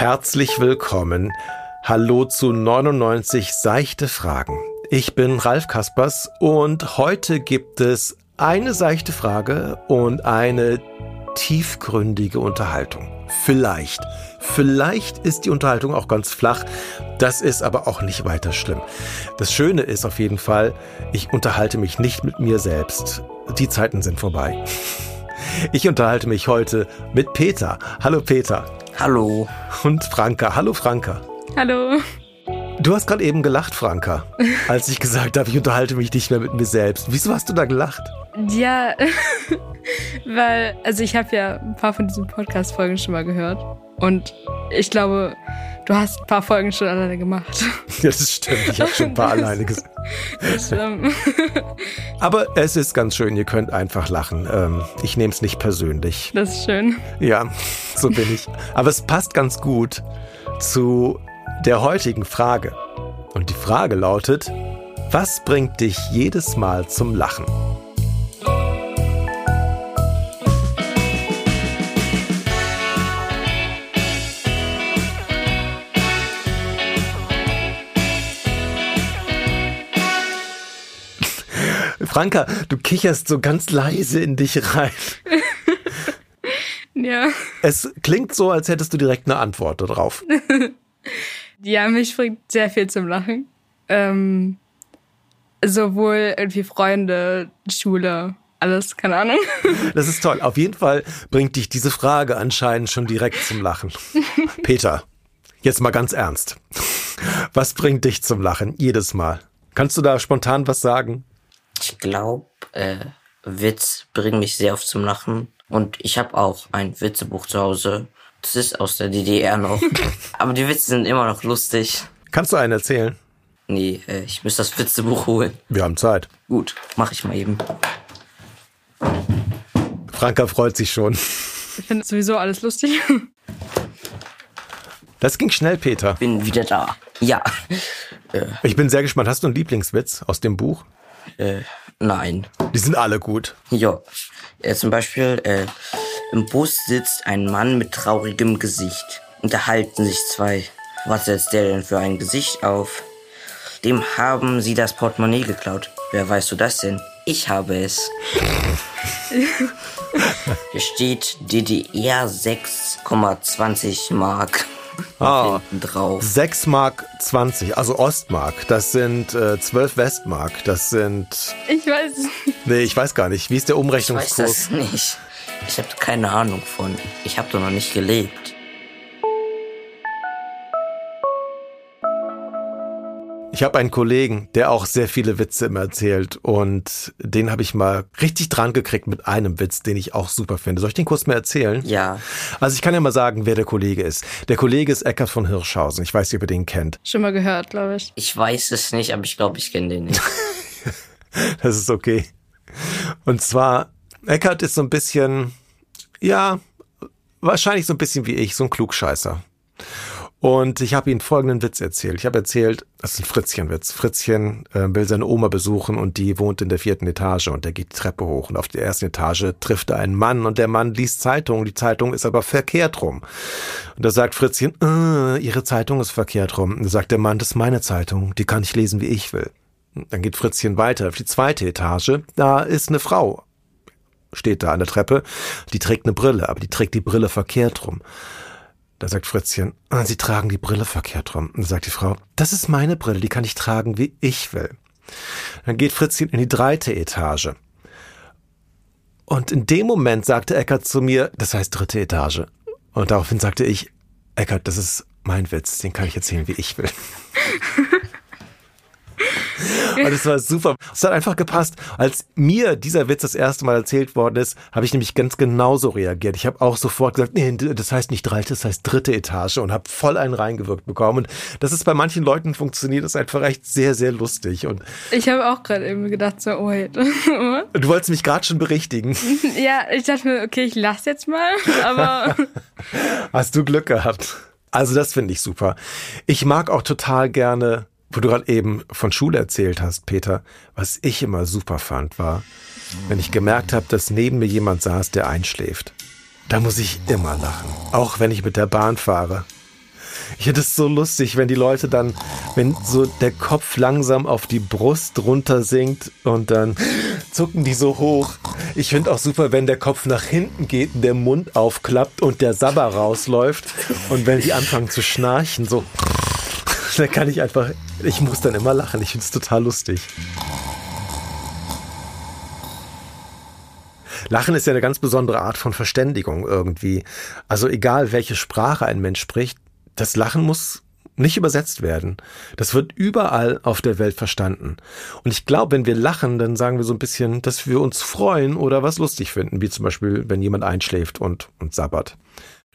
herzlich willkommen. Hallo zu 99 seichte Fragen. Ich bin Ralf Kaspers und heute gibt es eine seichte Frage und eine tiefgründige Unterhaltung. Vielleicht. Vielleicht ist die Unterhaltung auch ganz flach. Das ist aber auch nicht weiter schlimm. Das Schöne ist auf jeden Fall, ich unterhalte mich nicht mit mir selbst. Die Zeiten sind vorbei. Ich unterhalte mich heute mit Peter. Hallo Peter. Hallo. Und Franka. Hallo Franka. Hallo. Du hast gerade eben gelacht, Franka, als ich gesagt habe, ich unterhalte mich nicht mehr mit mir selbst. Wieso hast du da gelacht? Ja, weil, also ich habe ja ein paar von diesen Podcast-Folgen schon mal gehört. Und ich glaube, du hast ein paar Folgen schon alleine gemacht. Ja, das stimmt. Ich habe schon ein paar alleine gesagt. Aber es ist ganz schön, ihr könnt einfach lachen. Ähm, ich nehme es nicht persönlich. Das ist schön. Ja, so bin ich. Aber es passt ganz gut zu der heutigen Frage. Und die Frage lautet, was bringt dich jedes Mal zum Lachen? Franka, du kicherst so ganz leise in dich rein. ja. Es klingt so, als hättest du direkt eine Antwort darauf. ja, mich bringt sehr viel zum Lachen. Ähm, sowohl irgendwie Freunde, Schule, alles, keine Ahnung. Das ist toll. Auf jeden Fall bringt dich diese Frage anscheinend schon direkt zum Lachen. Peter, jetzt mal ganz ernst. Was bringt dich zum Lachen jedes Mal? Kannst du da spontan was sagen? Ich glaube, äh, Witz bringt mich sehr oft zum Lachen. Und ich habe auch ein Witzebuch zu Hause. Das ist aus der DDR noch. Aber die Witze sind immer noch lustig. Kannst du einen erzählen? Nee, äh, ich muss das Witzebuch holen. Wir haben Zeit. Gut, mach ich mal eben. Franka freut sich schon. Ich finde sowieso alles lustig. Das ging schnell, Peter. Bin wieder da. Ja. Ich bin sehr gespannt. Hast du einen Lieblingswitz aus dem Buch? Äh, nein. Die sind alle gut. Ja. Äh, zum Beispiel, äh, im Bus sitzt ein Mann mit traurigem Gesicht. Unterhalten sich zwei. Was setzt der denn für ein Gesicht auf? Dem haben sie das Portemonnaie geklaut. Wer weißt du das denn? Ich habe es. Hier steht DDR 6,20 Mark. Ah, drauf. 6 Mark 20, also Ostmark. Das sind äh, 12 Westmark. Das sind. Ich weiß nicht. Nee, ich weiß gar nicht. Wie ist der Umrechnungskurs? Ich weiß das nicht. Ich habe keine Ahnung von. Ich habe doch noch nicht gelebt. Ich habe einen Kollegen, der auch sehr viele Witze immer erzählt und den habe ich mal richtig dran gekriegt mit einem Witz, den ich auch super finde. Soll ich den kurz mal erzählen? Ja. Also ich kann ja mal sagen, wer der Kollege ist. Der Kollege ist Eckart von Hirschhausen. Ich weiß nicht, ob ihr den kennt. Schon mal gehört, glaube ich. Ich weiß es nicht, aber ich glaube, ich kenne den nicht. das ist okay. Und zwar, Eckart ist so ein bisschen, ja, wahrscheinlich so ein bisschen wie ich, so ein Klugscheißer. Und ich habe ihm folgenden Witz erzählt. Ich habe erzählt, das ist ein Fritzchenwitz. Fritzchen äh, will seine Oma besuchen und die wohnt in der vierten Etage und er geht die Treppe hoch und auf der ersten Etage trifft er einen Mann und der Mann liest Zeitung. Die Zeitung ist aber verkehrt rum. Und da sagt Fritzchen, äh, ihre Zeitung ist verkehrt rum. Und da sagt der Mann, das ist meine Zeitung, die kann ich lesen, wie ich will. Dann geht Fritzchen weiter auf die zweite Etage. Da ist eine Frau, steht da an der Treppe, die trägt eine Brille, aber die trägt die Brille verkehrt rum. Da sagt Fritzchen, ah, Sie tragen die Brille verkehrt rum. Und sagt die Frau, das ist meine Brille, die kann ich tragen, wie ich will. Dann geht Fritzchen in die dritte Etage. Und in dem Moment sagte Eckert zu mir, das heißt dritte Etage. Und daraufhin sagte ich, Eckert, das ist mein Witz, den kann ich erzählen, wie ich will. Und es war super. Es hat einfach gepasst. Als mir dieser Witz das erste Mal erzählt worden ist, habe ich nämlich ganz genauso reagiert. Ich habe auch sofort gesagt, nee, das heißt nicht dritte, das heißt dritte Etage und habe voll einen reingewirkt bekommen. Und das ist bei manchen Leuten funktioniert, das ist einfach echt sehr, sehr lustig. Und ich habe auch gerade eben gedacht, so, oh, wait. du wolltest mich gerade schon berichtigen. Ja, ich dachte mir, okay, ich lass jetzt mal, aber. Hast du Glück gehabt. Also das finde ich super. Ich mag auch total gerne wo du gerade eben von Schule erzählt hast, Peter, was ich immer super fand, war, wenn ich gemerkt habe, dass neben mir jemand saß, der einschläft. Da muss ich immer lachen. Auch wenn ich mit der Bahn fahre. Ich finde es so lustig, wenn die Leute dann, wenn so der Kopf langsam auf die Brust runter sinkt und dann zucken die so hoch. Ich finde auch super, wenn der Kopf nach hinten geht und der Mund aufklappt und der Sabber rausläuft und wenn die anfangen zu schnarchen, so, dann kann ich einfach, ich muss dann immer lachen. Ich finde es total lustig. Lachen ist ja eine ganz besondere Art von Verständigung irgendwie. Also egal, welche Sprache ein Mensch spricht, das Lachen muss nicht übersetzt werden. Das wird überall auf der Welt verstanden. Und ich glaube, wenn wir lachen, dann sagen wir so ein bisschen, dass wir uns freuen oder was lustig finden, wie zum Beispiel, wenn jemand einschläft und, und sabbert.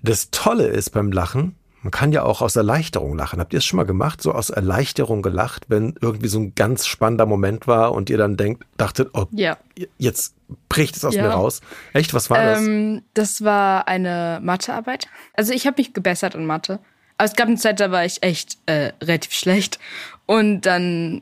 Das Tolle ist beim Lachen, man kann ja auch aus Erleichterung lachen. Habt ihr es schon mal gemacht? So aus Erleichterung gelacht, wenn irgendwie so ein ganz spannender Moment war und ihr dann denkt, dachtet, oh, ja. jetzt bricht es aus ja. mir raus. Echt? Was war ähm, das? Das war eine Mathearbeit. Also ich habe mich gebessert in Mathe. Aber es gab eine Zeit, da war ich echt äh, relativ schlecht. Und dann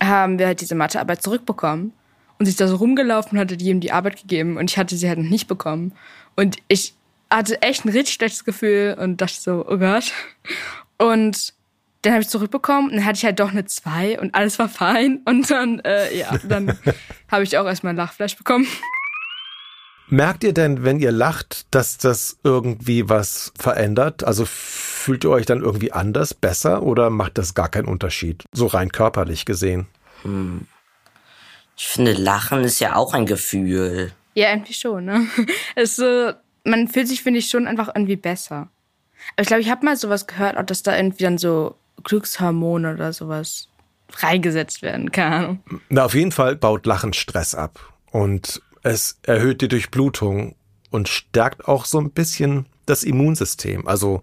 haben wir halt diese Mathearbeit zurückbekommen. Und sie ist da so rumgelaufen und hatte jedem die Arbeit gegeben. Und ich hatte sie halt noch nicht bekommen. Und ich hatte echt ein richtig schlechtes Gefühl und dachte so, oh Gott. Und dann habe ich zurückbekommen und dann hatte ich halt doch eine 2 und alles war fein. Und dann, äh, ja, dann habe ich auch erstmal ein Lachfleisch bekommen. Merkt ihr denn, wenn ihr lacht, dass das irgendwie was verändert? Also fühlt ihr euch dann irgendwie anders, besser oder macht das gar keinen Unterschied, so rein körperlich gesehen? Hm. Ich finde, Lachen ist ja auch ein Gefühl. Ja, irgendwie schon, ne? Es ist so, man fühlt sich, finde ich, schon einfach irgendwie besser. Aber ich glaube, ich habe mal sowas gehört, auch dass da irgendwie dann so Glückshormone oder sowas freigesetzt werden, keine Ahnung. Na, auf jeden Fall baut Lachen Stress ab. Und es erhöht die Durchblutung und stärkt auch so ein bisschen das Immunsystem. Also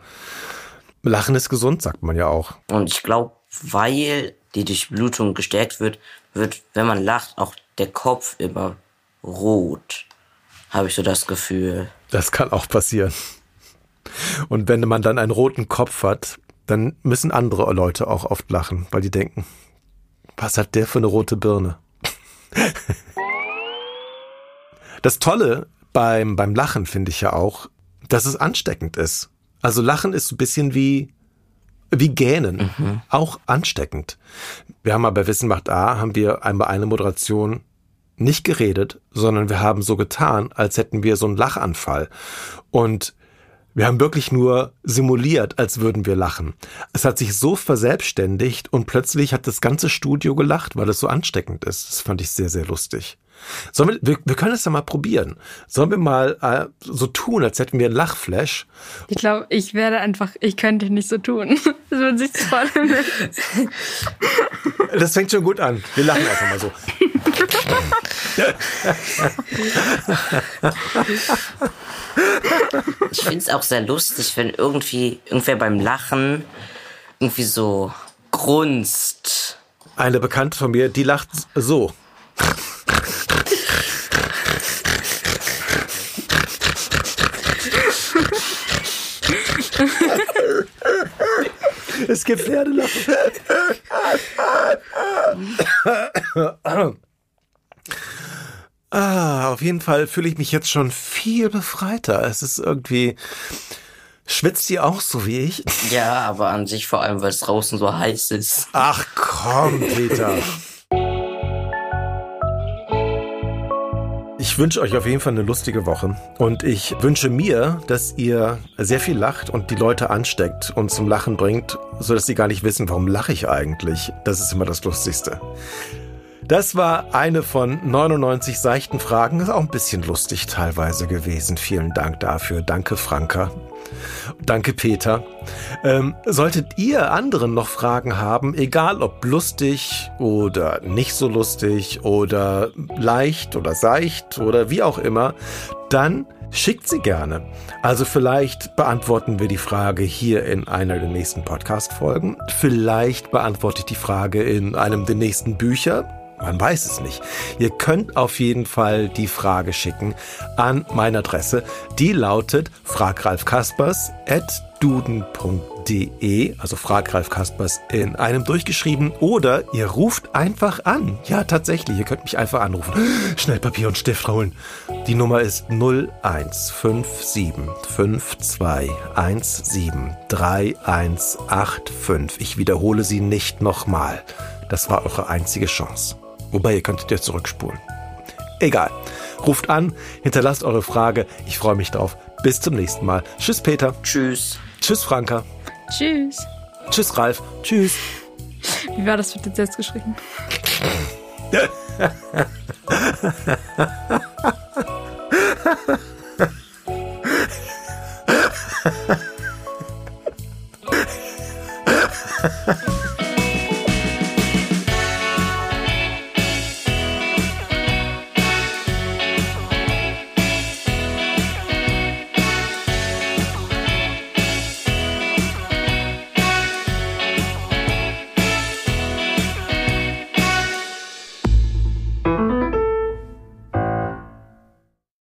Lachen ist gesund, sagt man ja auch. Und ich glaube, weil die Durchblutung gestärkt wird, wird, wenn man lacht, auch der Kopf immer rot. Habe ich so das Gefühl. Das kann auch passieren. Und wenn man dann einen roten Kopf hat, dann müssen andere Leute auch oft lachen, weil die denken, was hat der für eine rote Birne? Das Tolle beim, beim Lachen finde ich ja auch, dass es ansteckend ist. Also Lachen ist ein bisschen wie, wie Gähnen. Mhm. Auch ansteckend. Wir haben mal bei Wissen macht A, haben wir einmal eine Moderation nicht geredet, sondern wir haben so getan, als hätten wir so einen Lachanfall. Und wir haben wirklich nur simuliert, als würden wir lachen. Es hat sich so verselbstständigt und plötzlich hat das ganze Studio gelacht, weil es so ansteckend ist. Das fand ich sehr, sehr lustig. Sollen wir, wir, können es ja mal probieren. Sollen wir mal äh, so tun, als hätten wir einen Lachflash? Ich glaube, ich werde einfach, ich könnte nicht so tun. Das würde sich voll Das fängt schon gut an. Wir lachen einfach mal so. ich finde es auch sehr lustig, wenn irgendwie irgendwer beim Lachen irgendwie so grunzt. Eine Bekannte von mir, die lacht so. es gibt Pferdelachen. Jeden Fall fühle ich mich jetzt schon viel befreiter. Es ist irgendwie. Schwitzt ihr auch so wie ich? Ja, aber an sich vor allem, weil es draußen so heiß ist. Ach komm, Peter. Ich wünsche euch auf jeden Fall eine lustige Woche und ich wünsche mir, dass ihr sehr viel lacht und die Leute ansteckt und zum Lachen bringt, sodass sie gar nicht wissen, warum lache ich eigentlich. Das ist immer das Lustigste. Das war eine von 99 seichten Fragen. Ist auch ein bisschen lustig teilweise gewesen. Vielen Dank dafür. Danke, Franka. Danke, Peter. Ähm, solltet ihr anderen noch Fragen haben, egal ob lustig oder nicht so lustig oder leicht oder seicht oder wie auch immer, dann schickt sie gerne. Also vielleicht beantworten wir die Frage hier in einer der nächsten Podcast-Folgen. Vielleicht beantworte ich die Frage in einem der nächsten Bücher. Man weiß es nicht. Ihr könnt auf jeden Fall die Frage schicken an meine Adresse. Die lautet fragralfkaspers at duden.de, also frag Ralf Kaspers in einem durchgeschrieben oder ihr ruft einfach an. Ja, tatsächlich, ihr könnt mich einfach anrufen. Schnell Papier und Stift holen. Die Nummer ist 015752173185. Ich wiederhole sie nicht nochmal. Das war eure einzige Chance. Wobei, ihr könntet ja zurückspulen. Egal. Ruft an, hinterlasst eure Frage. Ich freue mich drauf. Bis zum nächsten Mal. Tschüss, Peter. Tschüss. Tschüss, Franka. Tschüss. Tschüss, Ralf. Tschüss. Wie war das mit den Selbstgeschrieben? Ha